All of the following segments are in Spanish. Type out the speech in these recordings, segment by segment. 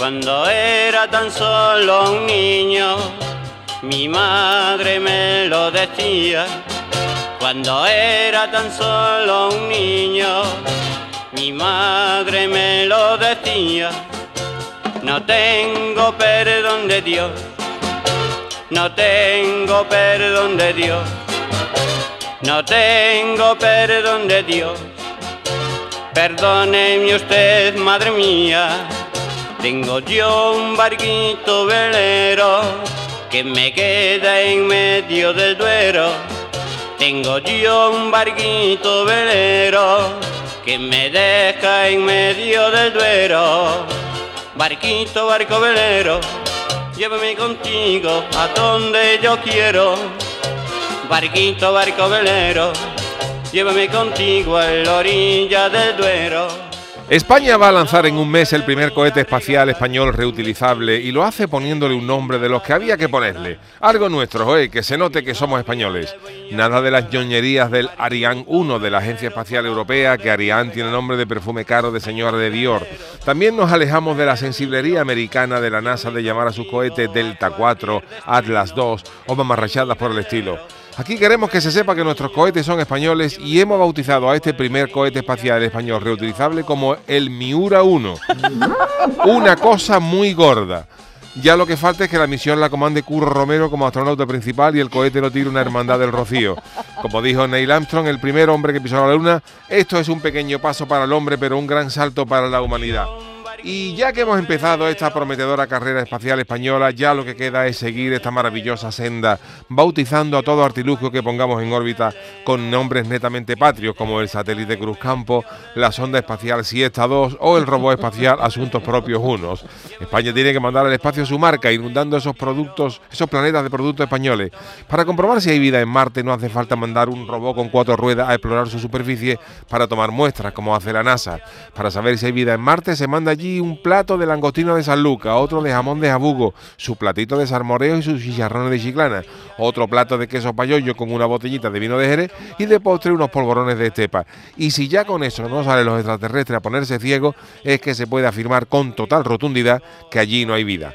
Cuando era tan solo un niño, mi madre me lo decía. Cuando era tan solo un niño, mi madre me lo decía. No tengo perdón de Dios, no tengo perdón de Dios, no tengo perdón de Dios. Perdóneme usted, madre mía, tengo yo un barquito velero que me queda en medio del duero. Tengo yo un barquito velero que me deja en medio del duero. Barquito, barco velero, llévame contigo a donde yo quiero. Barquito, barco velero, llévame contigo a la orilla del Duero. España va a lanzar en un mes el primer cohete espacial español reutilizable y lo hace poniéndole un nombre de los que había que ponerle. Algo nuestro, oye, que se note que somos españoles. Nada de las ñoñerías del Ariane 1 de la Agencia Espacial Europea, que Ariane tiene nombre de perfume caro de señora de Dior. También nos alejamos de la sensiblería americana de la NASA de llamar a sus cohetes Delta 4, Atlas 2 o mamarrachadas por el estilo. Aquí queremos que se sepa que nuestros cohetes son españoles y hemos bautizado a este primer cohete espacial español reutilizable como el Miura 1. Una cosa muy gorda. Ya lo que falta es que la misión la comande Curro Romero como astronauta principal y el cohete lo tire una hermandad del Rocío. Como dijo Neil Armstrong, el primer hombre que pisó la luna, esto es un pequeño paso para el hombre, pero un gran salto para la humanidad. Y ya que hemos empezado esta prometedora carrera espacial española, ya lo que queda es seguir esta maravillosa senda, bautizando a todo artilugio que pongamos en órbita con nombres netamente patrios, como el satélite Cruzcampo, la sonda espacial Siesta 2 o el robot espacial Asuntos Propios Unos. España tiene que mandar al espacio su marca, inundando esos productos, esos planetas de productos españoles. Para comprobar si hay vida en Marte, no hace falta mandar un robot con cuatro ruedas a explorar su superficie para tomar muestras, como hace la NASA. Para saber si hay vida en Marte, se manda allí un plato de langostino de San Lucas, otro de jamón de jabugo, su platito de salmoreo y sus chicharrones de chiclana, otro plato de queso payollo con una botellita de vino de Jerez y de postre unos polvorones de estepa. Y si ya con eso no salen los extraterrestres a ponerse ciegos, es que se puede afirmar con total rotundidad que allí no hay vida.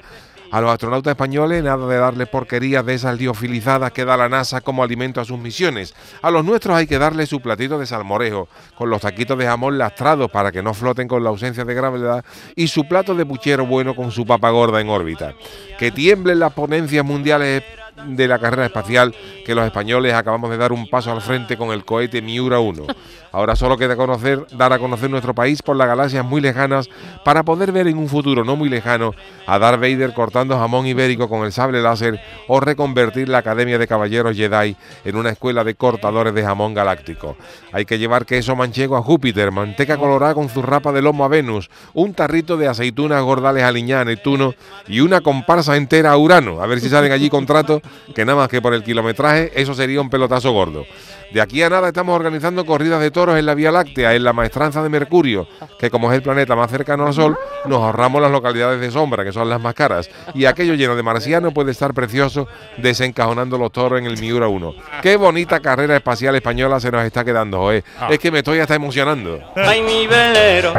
A los astronautas españoles nada de darle porquerías de esas liofilizadas que da la NASA como alimento a sus misiones. A los nuestros hay que darle su platito de salmorejo, con los taquitos de jamón lastrados para que no floten con la ausencia de gravedad, y su plato de puchero bueno con su papa gorda en órbita. Que tiemblen las ponencias mundiales de la carrera espacial que los españoles acabamos de dar un paso al frente con el cohete Miura 1. Ahora solo queda conocer, dar a conocer nuestro país por las galaxias muy lejanas para poder ver en un futuro no muy lejano a Darth Vader cortando jamón ibérico con el sable láser o reconvertir la Academia de Caballeros Jedi en una escuela de cortadores de jamón galáctico. Hay que llevar queso manchego a Júpiter, manteca colorada con zurrapa de lomo a Venus, un tarrito de aceitunas gordales a Neptuno y una comparsa entera a Urano. A ver si salen allí contratos que nada más que por el kilometraje eso sería un pelotazo gordo. De aquí a nada estamos organizando corridas de toros en la Vía Láctea, en la maestranza de Mercurio, que como es el planeta más cercano al Sol, nos ahorramos las localidades de sombra, que son las más caras. Y aquello lleno de marciano puede estar precioso desencajonando los toros en el Miura 1. Qué bonita carrera espacial española se nos está quedando, Joé. Es que me estoy hasta emocionando. Ay, mi velero,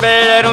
velero